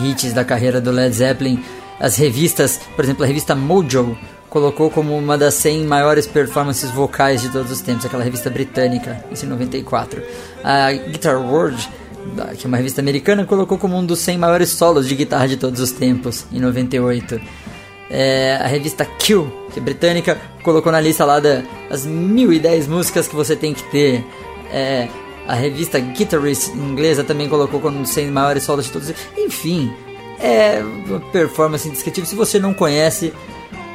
hits da carreira do Led Zeppelin. As revistas, por exemplo, a revista Mojo colocou como uma das 100 maiores performances vocais de todos os tempos, aquela revista britânica, isso em 94. A Guitar World que uma revista americana, colocou como um dos 100 maiores solos de guitarra de todos os tempos, em 98. É, a revista Q, que é britânica, colocou na lista lá das 1010 músicas que você tem que ter. É, a revista Guitarist inglesa também colocou como um dos 100 maiores solos de todos. Enfim, é uma performance indescritível. Se você não conhece,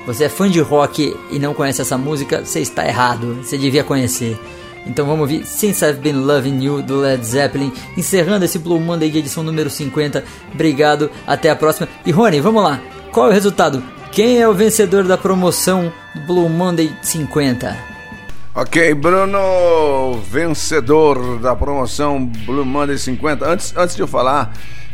você é fã de rock e não conhece essa música, você está errado. Você devia conhecer. Então vamos ouvir Since I've Been Loving You do Led Zeppelin, encerrando esse Blue Monday de edição número 50. Obrigado, até a próxima. E Rony, vamos lá. Qual é o resultado? Quem é o vencedor da promoção Blue Monday 50? Ok, Bruno, vencedor da promoção Blue Monday 50. Antes, antes de eu falar,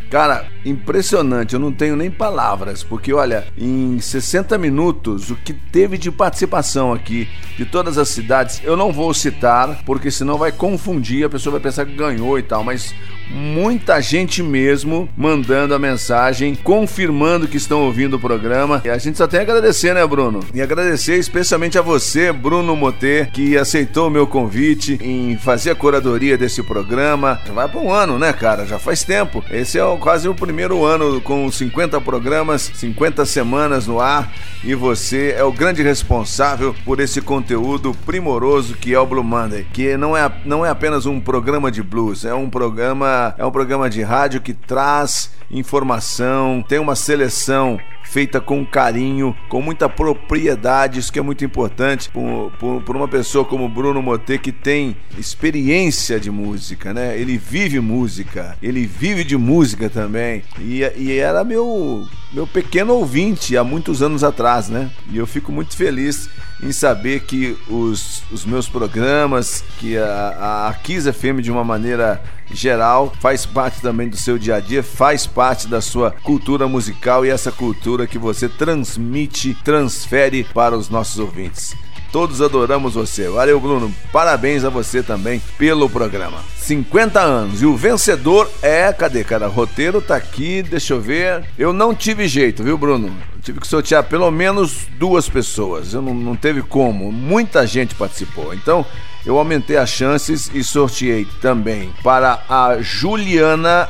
Cara, impressionante, eu não tenho nem palavras, porque olha, em 60 minutos, o que teve de participação aqui de todas as cidades, eu não vou citar, porque senão vai confundir, a pessoa vai pensar que ganhou e tal, mas muita gente mesmo mandando a mensagem, confirmando que estão ouvindo o programa. E a gente só tem a agradecer, né, Bruno? E agradecer especialmente a você, Bruno Moter, que aceitou o meu convite em fazer a curadoria desse programa. Já vai para um ano, né, cara? Já faz tempo. Esse é quase o primeiro ano com 50 programas, 50 semanas no ar. E você é o grande responsável por esse conteúdo primoroso que é o Blue Monday, que não é, não é apenas um programa de blues, é um programa é um programa de rádio que traz informação, tem uma seleção feita com carinho, com muita propriedade, isso que é muito importante por, por, por uma pessoa como Bruno Motet que tem experiência de música, né? Ele vive música, ele vive de música também e, e era meu meu pequeno ouvinte há muitos anos atrás, né? E eu fico muito feliz em saber que os, os meus programas, que a, a Kiss FM de uma maneira geral faz parte também do seu dia a dia, faz parte da sua cultura musical e essa cultura que você transmite, transfere para os nossos ouvintes. Todos adoramos você. Valeu, Bruno. Parabéns a você também pelo programa. 50 anos. E o vencedor é. Cadê, cara? O roteiro tá aqui, deixa eu ver. Eu não tive jeito, viu, Bruno? Tive que sortear pelo menos duas pessoas. Eu não, não teve como. Muita gente participou. Então, eu aumentei as chances e sorteei também para a Juliana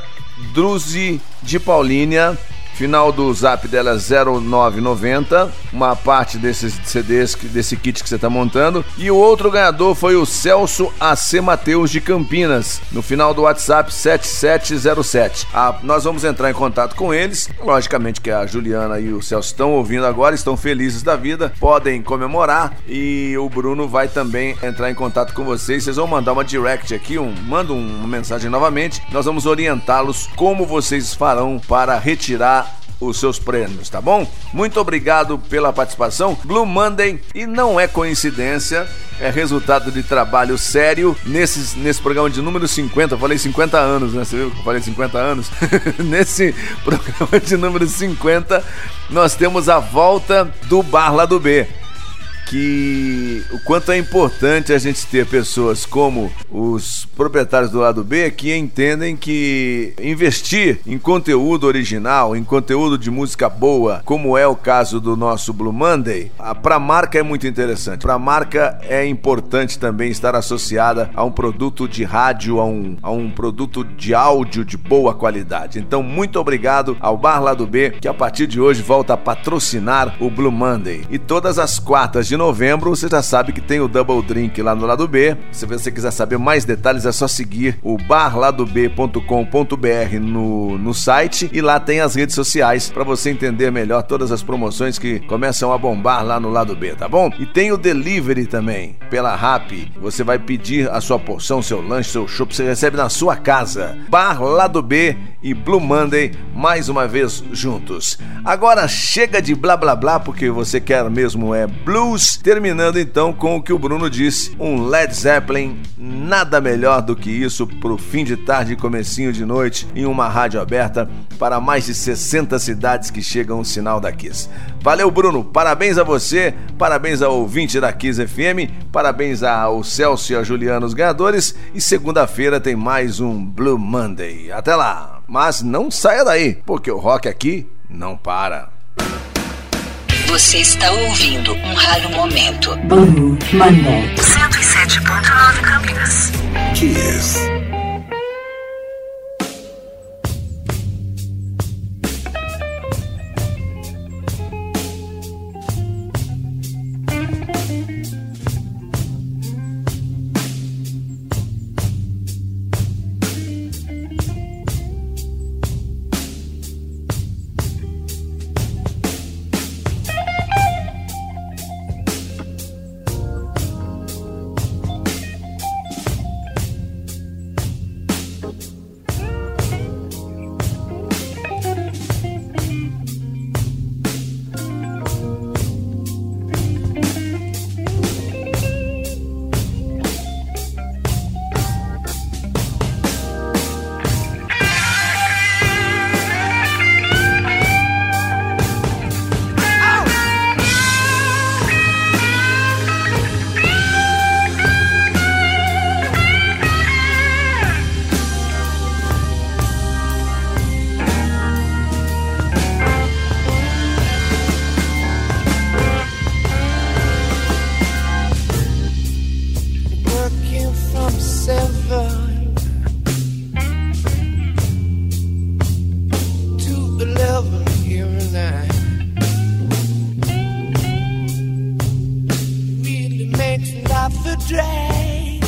Druzi de Paulínia Final do zap dela é 0990, uma parte desses CDs, desse kit que você está montando. E o outro ganhador foi o Celso AC Mateus de Campinas, no final do WhatsApp 7707. Ah, nós vamos entrar em contato com eles. Logicamente que a Juliana e o Celso estão ouvindo agora, estão felizes da vida, podem comemorar. E o Bruno vai também entrar em contato com vocês. Vocês vão mandar uma direct aqui, um, manda uma mensagem novamente. Nós vamos orientá-los como vocês farão para retirar os seus prêmios, tá bom? Muito obrigado pela participação. Blue Monday, e não é coincidência, é resultado de trabalho sério nesses, nesse programa de número 50. Eu falei 50 anos, né? Você viu que eu falei 50 anos? nesse programa de número 50, nós temos a volta do Bar lá do B que o quanto é importante a gente ter pessoas como os proprietários do lado B que entendem que investir em conteúdo original, em conteúdo de música boa, como é o caso do nosso Blue Monday, para a marca é muito interessante. Para a marca é importante também estar associada a um produto de rádio, a um, a um produto de áudio de boa qualidade. Então, muito obrigado ao Bar Lado B, que a partir de hoje volta a patrocinar o Blue Monday. E todas as quartas de novembro, você já sabe que tem o Double Drink lá no lado B. Se você quiser saber mais detalhes, é só seguir o barladob.com.br no, no site e lá tem as redes sociais para você entender melhor todas as promoções que começam a bombar lá no lado B, tá bom? E tem o delivery também, pela Rap. Você vai pedir a sua porção, seu lanche, seu chopp, você recebe na sua casa. Bar Lado B e Blue Monday mais uma vez juntos. Agora chega de blá blá blá porque você quer mesmo é blues. Terminando então com o que o Bruno disse, um Led Zeppelin, nada melhor do que isso pro fim de tarde e comecinho de noite em uma rádio aberta para mais de 60 cidades que chegam o sinal da Kiss. Valeu Bruno, parabéns a você, parabéns ao ouvinte da Kiss FM, parabéns ao Celso e a Juliana os ganhadores e segunda-feira tem mais um Blue Monday. Até lá! Mas não saia daí, porque o rock aqui não para. Você está ouvindo um raro momento. Blue Monday. 107.9 Campinas. Kiss. A drag.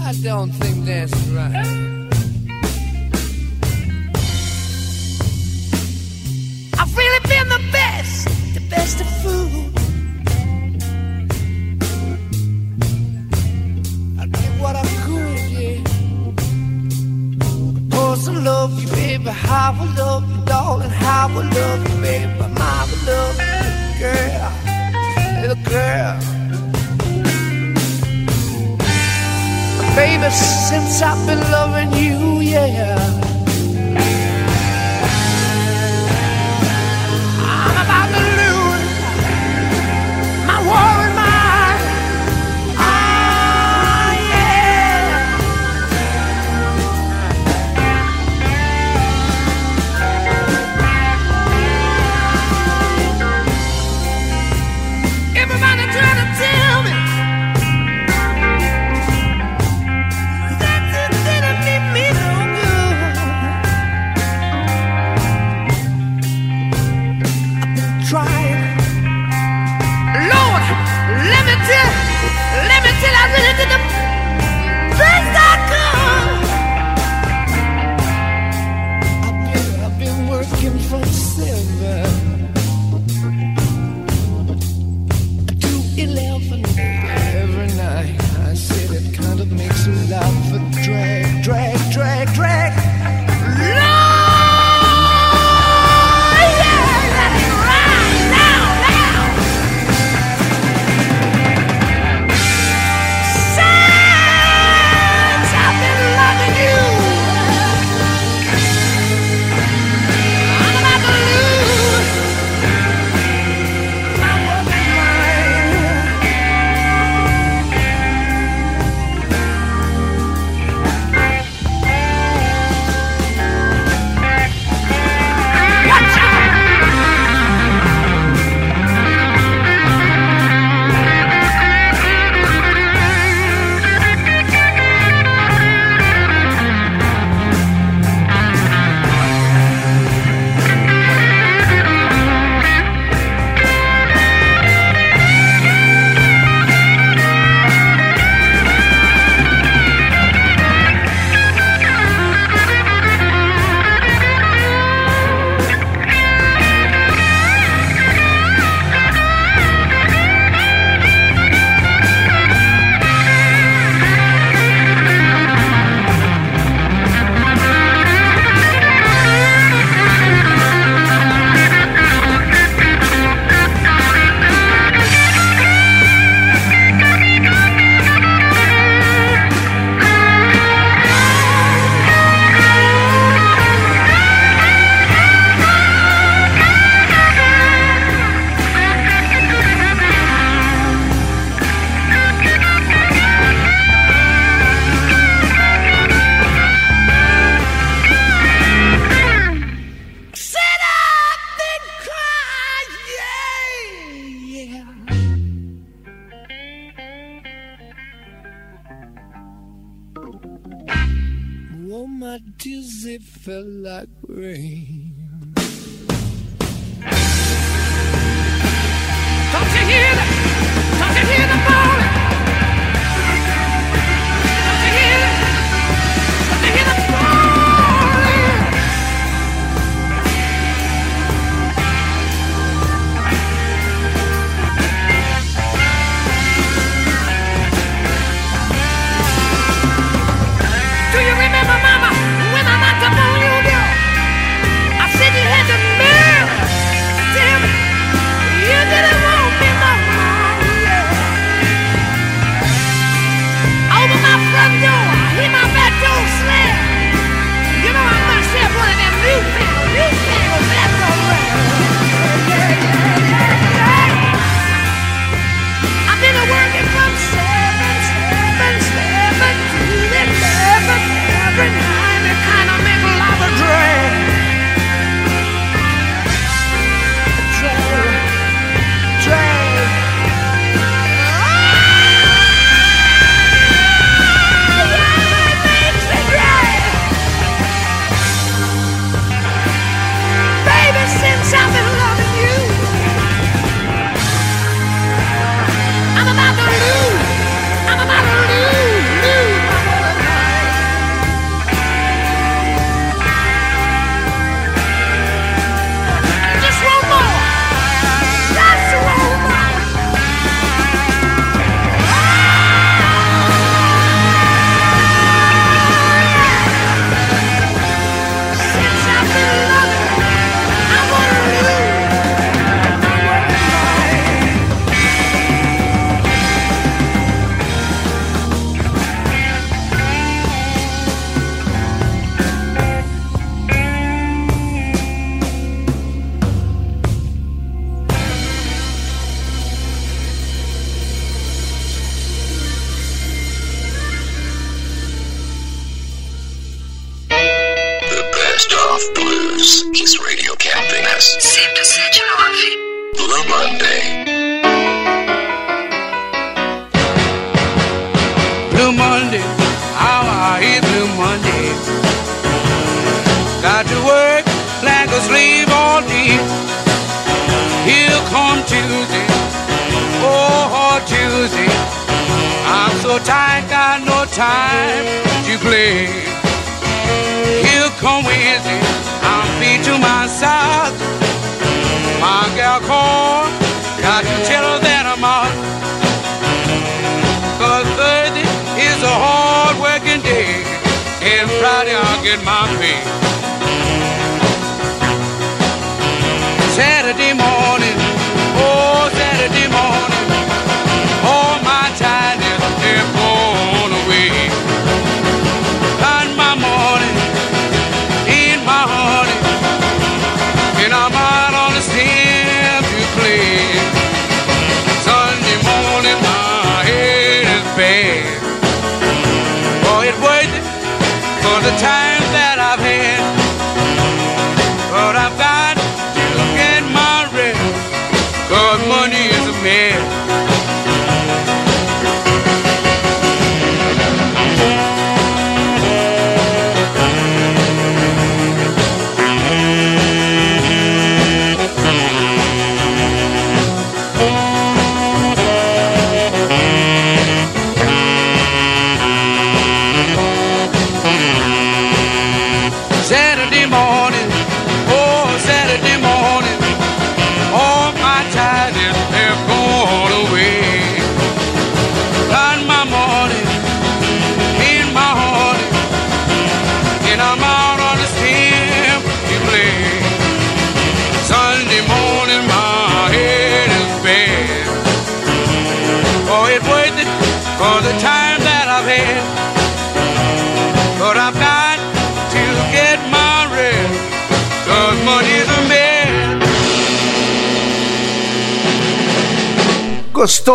I don't think that's right. I've really been the best, the best of food. I did what I could, yeah. I love you, baby. How I love you, darling. How I love you, baby. My love you, girl. Girl. Baby, since I've been loving you, yeah.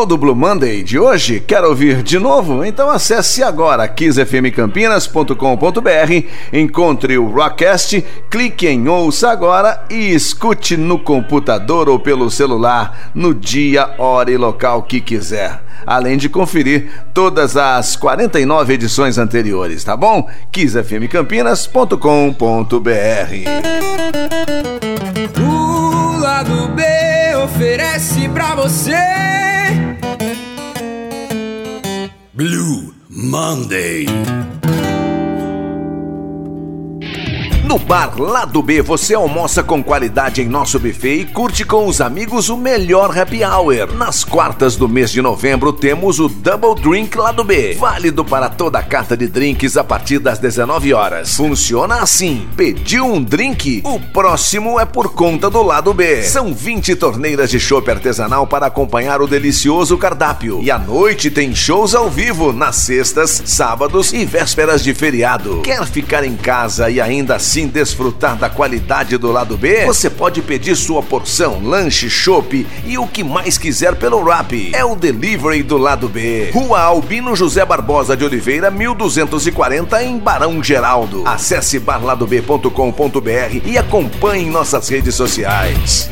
Do Blue Monday de hoje? Quer ouvir de novo? Então acesse agora kissfmcampinas.com.br, encontre o Rockcast, clique em Ouça Agora e escute no computador ou pelo celular, no dia, hora e local que quiser. Além de conferir todas as 49 edições anteriores, tá bom? kissfmcampinas.com.br O lado B oferece pra você Blue Monday. No bar Lado B você almoça com qualidade em nosso buffet e curte com os amigos o melhor happy hour. Nas quartas do mês de novembro temos o Double Drink Lado B, válido para toda a carta de drinks a partir das 19 horas. Funciona assim: pediu um drink, o próximo é por conta do Lado B. São 20 torneiras de chopp artesanal para acompanhar o delicioso cardápio. E à noite tem shows ao vivo nas sextas, sábados e vésperas de feriado. Quer ficar em casa e ainda assim desfrutar da qualidade do lado B? Você pode pedir sua porção, lanche, chopp e o que mais quiser pelo Rap. É o delivery do lado B. Rua Albino José Barbosa de Oliveira, 1240 em Barão Geraldo. Acesse barladob.com.br e acompanhe nossas redes sociais.